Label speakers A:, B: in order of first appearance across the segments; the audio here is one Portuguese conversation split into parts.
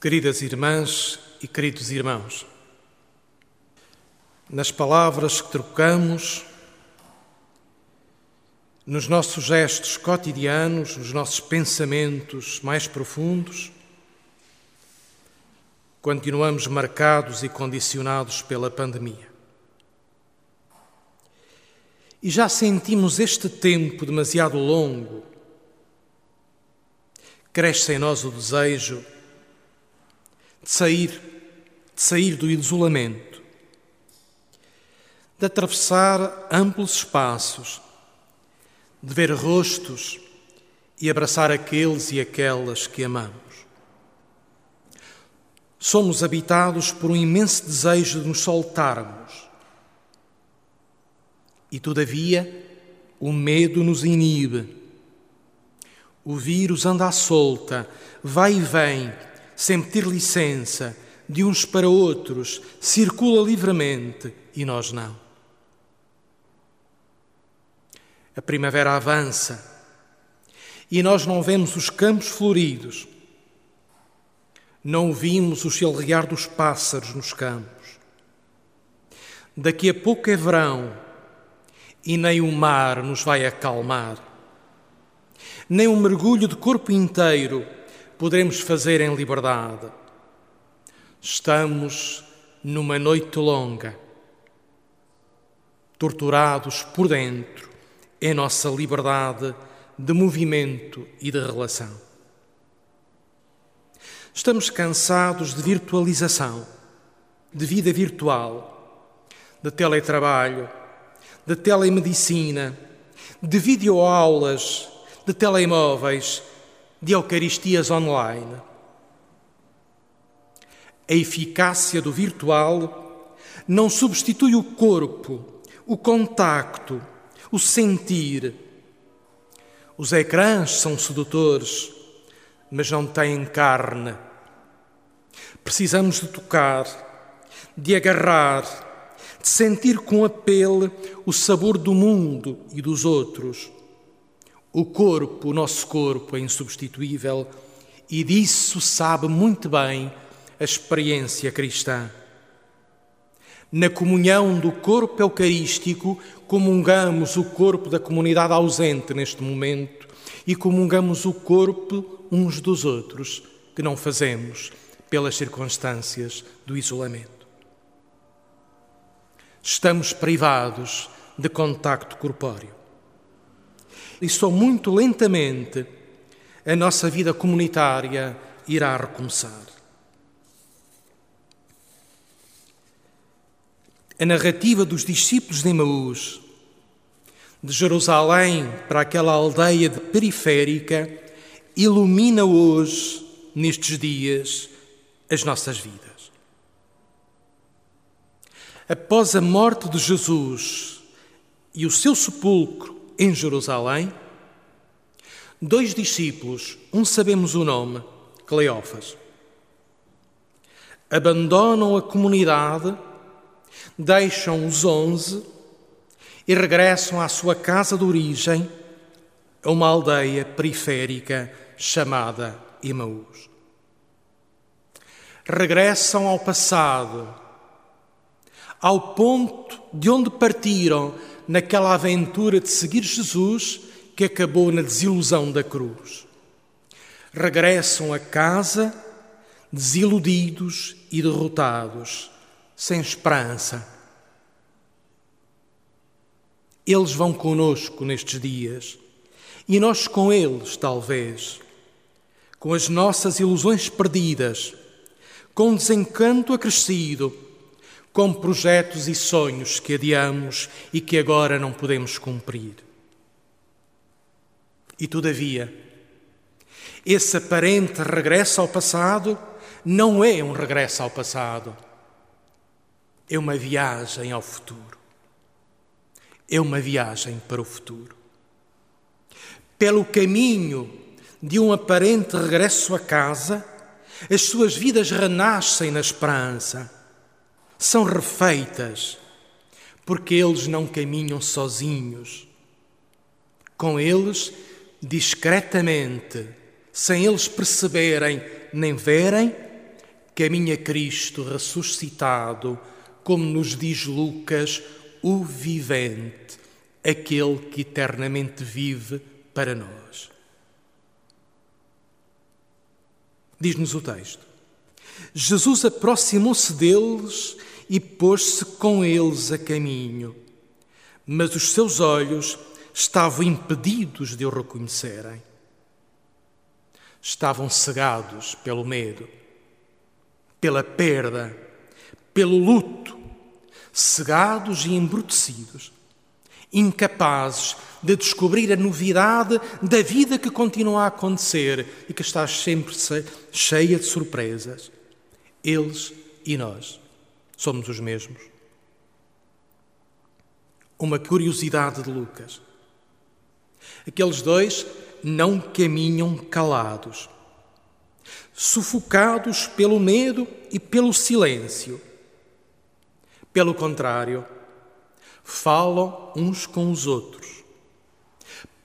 A: Queridas irmãs e queridos irmãos, nas palavras que trocamos, nos nossos gestos cotidianos, nos nossos pensamentos mais profundos, continuamos marcados e condicionados pela pandemia. E já sentimos este tempo demasiado longo. Cresce em nós o desejo de sair, de sair do isolamento, de atravessar amplos espaços, de ver rostos e abraçar aqueles e aquelas que amamos. Somos habitados por um imenso desejo de nos soltarmos. E, todavia, o medo nos inibe. O vírus anda à solta, vai e vem, sem pedir licença, de uns para outros, circula livremente e nós não. A primavera avança e nós não vemos os campos floridos, não ouvimos o chilrear dos pássaros nos campos. Daqui a pouco é verão e nem o mar nos vai acalmar, nem um mergulho de corpo inteiro poderemos fazer em liberdade. Estamos numa noite longa, torturados por dentro em nossa liberdade de movimento e de relação. Estamos cansados de virtualização, de vida virtual, de teletrabalho, de telemedicina, de videoaulas, de telemóveis de Eucaristias online. A eficácia do virtual não substitui o corpo, o contacto, o sentir. Os ecrãs são sedutores, mas não têm carne. Precisamos de tocar, de agarrar, de sentir com a pele o sabor do mundo e dos outros o corpo, o nosso corpo, é insubstituível e disso sabe muito bem a experiência cristã. Na comunhão do corpo eucarístico, comungamos o corpo da comunidade ausente neste momento e comungamos o corpo uns dos outros, que não fazemos pelas circunstâncias do isolamento. Estamos privados de contacto corpóreo e só muito lentamente a nossa vida comunitária irá recomeçar. A narrativa dos discípulos de Emaús, de Jerusalém para aquela aldeia de periférica, ilumina hoje, nestes dias, as nossas vidas. Após a morte de Jesus e o seu sepulcro em Jerusalém, dois discípulos, um sabemos o nome, Cleófas, abandonam a comunidade, deixam os onze e regressam à sua casa de origem, a uma aldeia periférica chamada Emaús. Regressam ao passado, ao ponto de onde partiram naquela aventura de seguir Jesus que acabou na desilusão da cruz. Regressam a casa desiludidos e derrotados, sem esperança. Eles vão conosco nestes dias e nós com eles, talvez, com as nossas ilusões perdidas, com desencanto acrescido com projetos e sonhos que adiamos e que agora não podemos cumprir. E todavia, esse aparente regresso ao passado não é um regresso ao passado, é uma viagem ao futuro. É uma viagem para o futuro. Pelo caminho de um aparente regresso a casa, as suas vidas renascem na esperança são refeitas, porque eles não caminham sozinhos. Com eles, discretamente, sem eles perceberem nem verem, caminha Cristo ressuscitado, como nos diz Lucas, o vivente, aquele que eternamente vive para nós. Diz-nos o texto. Jesus aproximou-se deles e pôs-se com eles a caminho, mas os seus olhos estavam impedidos de o reconhecerem. Estavam cegados pelo medo, pela perda, pelo luto, cegados e embrutecidos, incapazes de descobrir a novidade da vida que continua a acontecer e que está sempre cheia de surpresas. Eles e nós somos os mesmos. Uma curiosidade de Lucas. Aqueles dois não caminham calados, sufocados pelo medo e pelo silêncio. Pelo contrário, falam uns com os outros,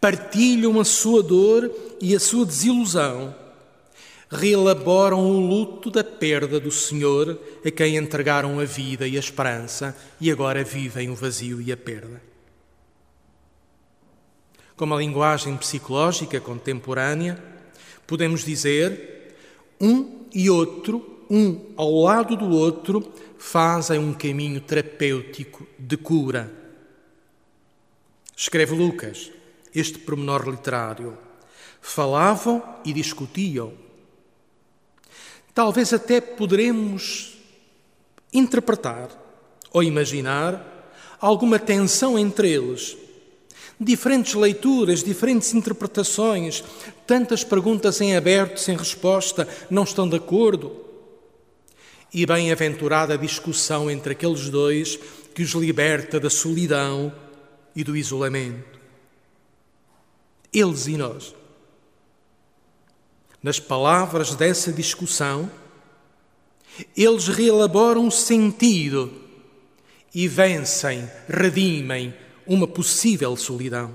A: partilham a sua dor e a sua desilusão, reelaboram o luto da perda do Senhor a quem entregaram a vida e a esperança e agora vivem o vazio e a perda. Com uma linguagem psicológica contemporânea, podemos dizer um e outro, um ao lado do outro, fazem um caminho terapêutico de cura. Escreve Lucas este pormenor literário. Falavam e discutiam. Talvez até poderemos interpretar ou imaginar alguma tensão entre eles Diferentes leituras, diferentes interpretações, tantas perguntas em aberto, sem resposta, não estão de acordo. E bem-aventurada discussão entre aqueles dois que os liberta da solidão e do isolamento. Eles e nós. Nas palavras dessa discussão, eles reelaboram o sentido e vencem, redimem, uma possível solidão.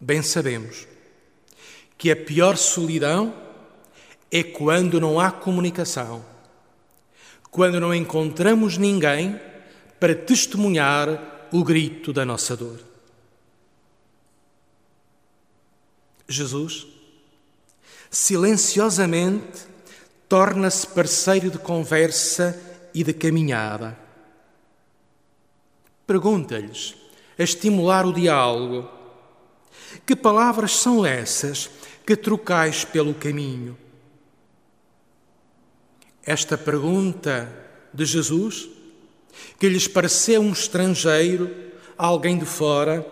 A: Bem sabemos que a pior solidão é quando não há comunicação, quando não encontramos ninguém para testemunhar o grito da nossa dor. Jesus, silenciosamente, torna-se parceiro de conversa e de caminhada Pergunta-lhes, a estimular o diálogo: Que palavras são essas que trocais pelo caminho? Esta pergunta de Jesus, que lhes pareceu um estrangeiro, alguém de fora,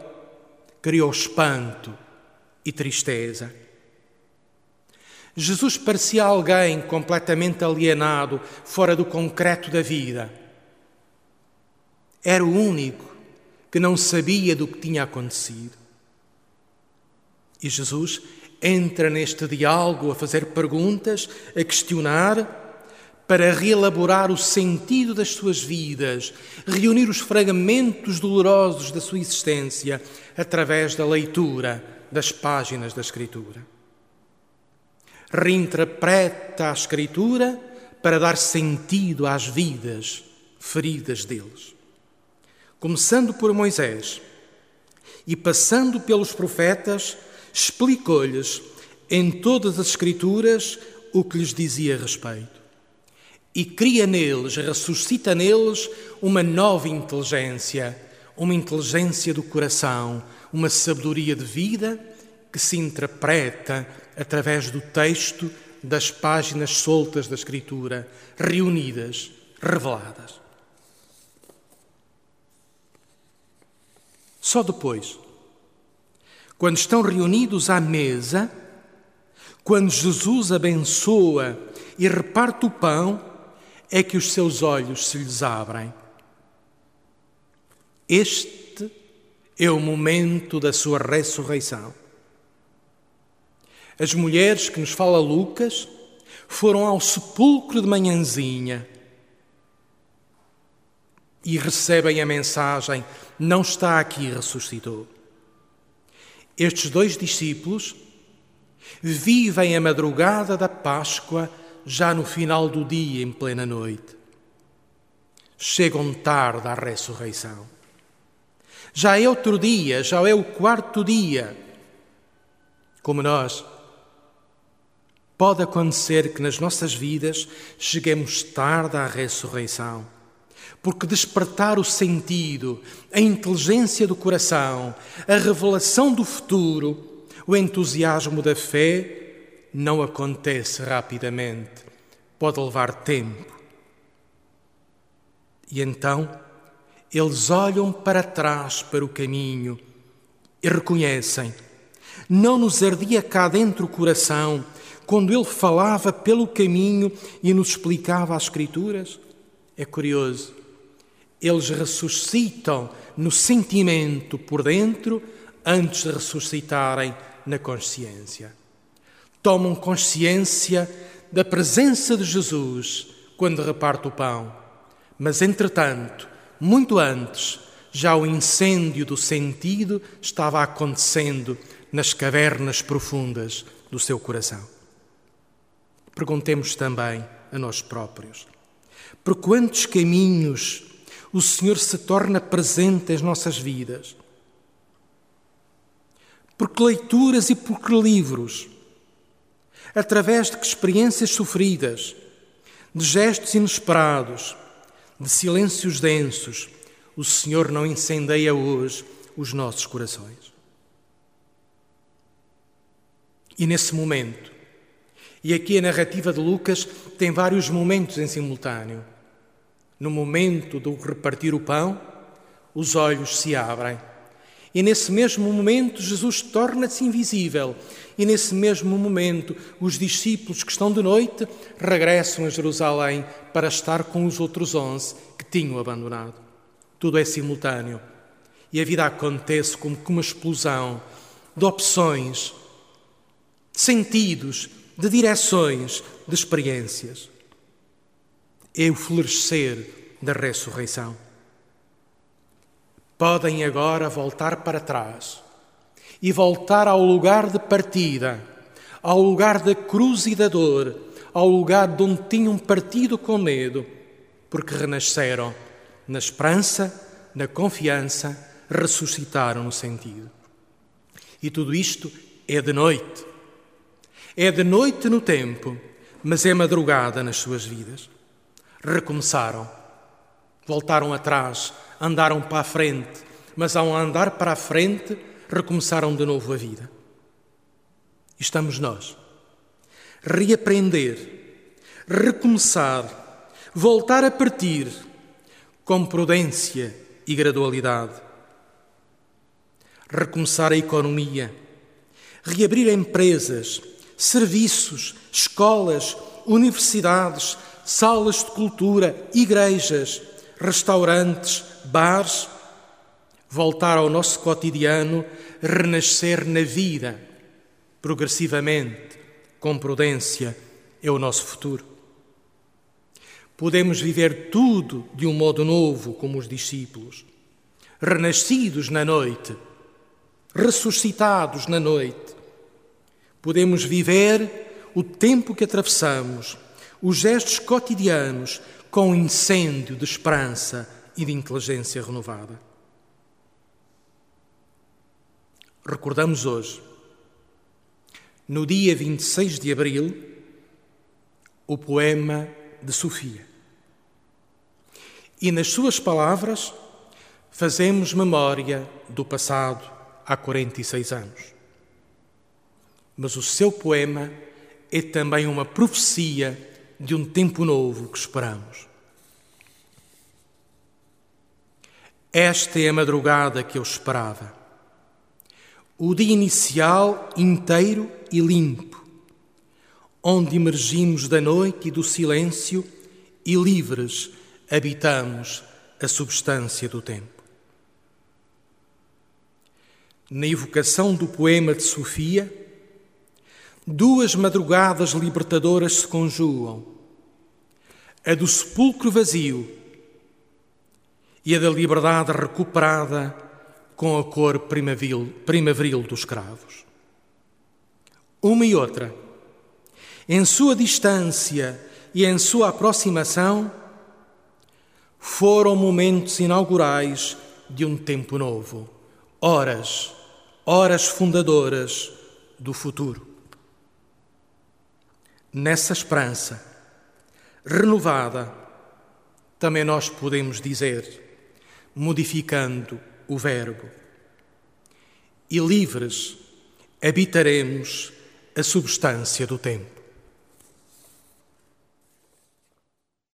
A: criou espanto e tristeza. Jesus parecia alguém completamente alienado, fora do concreto da vida. Era o único que não sabia do que tinha acontecido. E Jesus entra neste diálogo a fazer perguntas, a questionar, para reelaborar o sentido das suas vidas, reunir os fragmentos dolorosos da sua existência através da leitura das páginas da Escritura. Reinterpreta a Escritura para dar sentido às vidas feridas deles começando por Moisés e passando pelos profetas, explicou-lhes em todas as Escrituras o que lhes dizia a respeito. E cria neles, ressuscita neles uma nova inteligência, uma inteligência do coração, uma sabedoria de vida que se interpreta através do texto das páginas soltas da Escritura, reunidas, reveladas. Só depois, quando estão reunidos à mesa, quando Jesus abençoa e reparte o pão, é que os seus olhos se lhes abrem. Este é o momento da sua ressurreição. As mulheres que nos fala Lucas foram ao sepulcro de manhãzinha e recebem a mensagem: não está aqui, ressuscitou. Estes dois discípulos vivem a madrugada da Páscoa já no final do dia, em plena noite. Chegam tarde à ressurreição. Já é outro dia, já é o quarto dia. Como nós, pode acontecer que nas nossas vidas cheguemos tarde à ressurreição, porque despertar o sentido, a inteligência do coração, a revelação do futuro, o entusiasmo da fé, não acontece rapidamente, pode levar tempo. E então eles olham para trás para o caminho e reconhecem. Não nos ardia cá dentro o coração quando ele falava pelo caminho e nos explicava as Escrituras? É curioso. Eles ressuscitam no sentimento por dentro antes de ressuscitarem na consciência. Tomam consciência da presença de Jesus quando reparte o pão. Mas, entretanto, muito antes, já o incêndio do sentido estava acontecendo nas cavernas profundas do seu coração. Perguntemos também a nós próprios: por quantos caminhos o Senhor se torna presente em nossas vidas? Por que leituras e por que livros? Através de que experiências sofridas, de gestos inesperados, de silêncios densos, o Senhor não incendeia hoje os nossos corações. E nesse momento, e aqui a narrativa de Lucas tem vários momentos em simultâneo. No momento do repartir o pão, os olhos se abrem. E nesse mesmo momento, Jesus torna-se invisível. E nesse mesmo momento, os discípulos que estão de noite regressam a Jerusalém para estar com os outros onze que tinham abandonado. Tudo é simultâneo. E a vida acontece como uma explosão de opções, de sentidos, de direções, de experiências. É o florescer da ressurreição podem agora voltar para trás e voltar ao lugar de partida, ao lugar da cruz e da dor, ao lugar de onde tinham partido com medo, porque renasceram na esperança, na confiança, ressuscitaram no sentido. E tudo isto é de noite. É de noite no tempo, mas é madrugada nas suas vidas. Recomeçaram, voltaram atrás andaram para a frente, mas ao andar para a frente, recomeçaram de novo a vida. Estamos nós. Reaprender, recomeçar, voltar a partir com prudência e gradualidade. Recomeçar a economia, reabrir empresas, serviços, escolas, universidades, salas de cultura, igrejas, restaurantes, bares, voltar ao nosso cotidiano, renascer na vida, progressivamente, com prudência, é o nosso futuro. Podemos viver tudo de um modo novo, como os discípulos, renascidos na noite, ressuscitados na noite. Podemos viver o tempo que atravessamos, os gestos cotidianos, com incêndio de esperança e de inteligência renovada. Recordamos hoje, no dia 26 de abril, o poema de Sofia. E nas suas palavras fazemos memória do passado há 46 anos. Mas o seu poema é também uma profecia de um tempo novo que esperamos. Esta é a madrugada que eu esperava. O dia inicial inteiro e limpo, onde emergimos da noite e do silêncio e livres habitamos a substância do tempo. Na evocação do poema de Sofia, duas madrugadas libertadoras se conjugam: a do sepulcro vazio e a da liberdade recuperada com a cor primaveril, dos cravos. Uma e outra em sua distância e em sua aproximação, foram momentos inaugurais de um tempo novo, horas, horas fundadoras do futuro. Nessa esperança renovada, também nós podemos dizer, modificando o Verbo, e livres habitaremos a substância do tempo.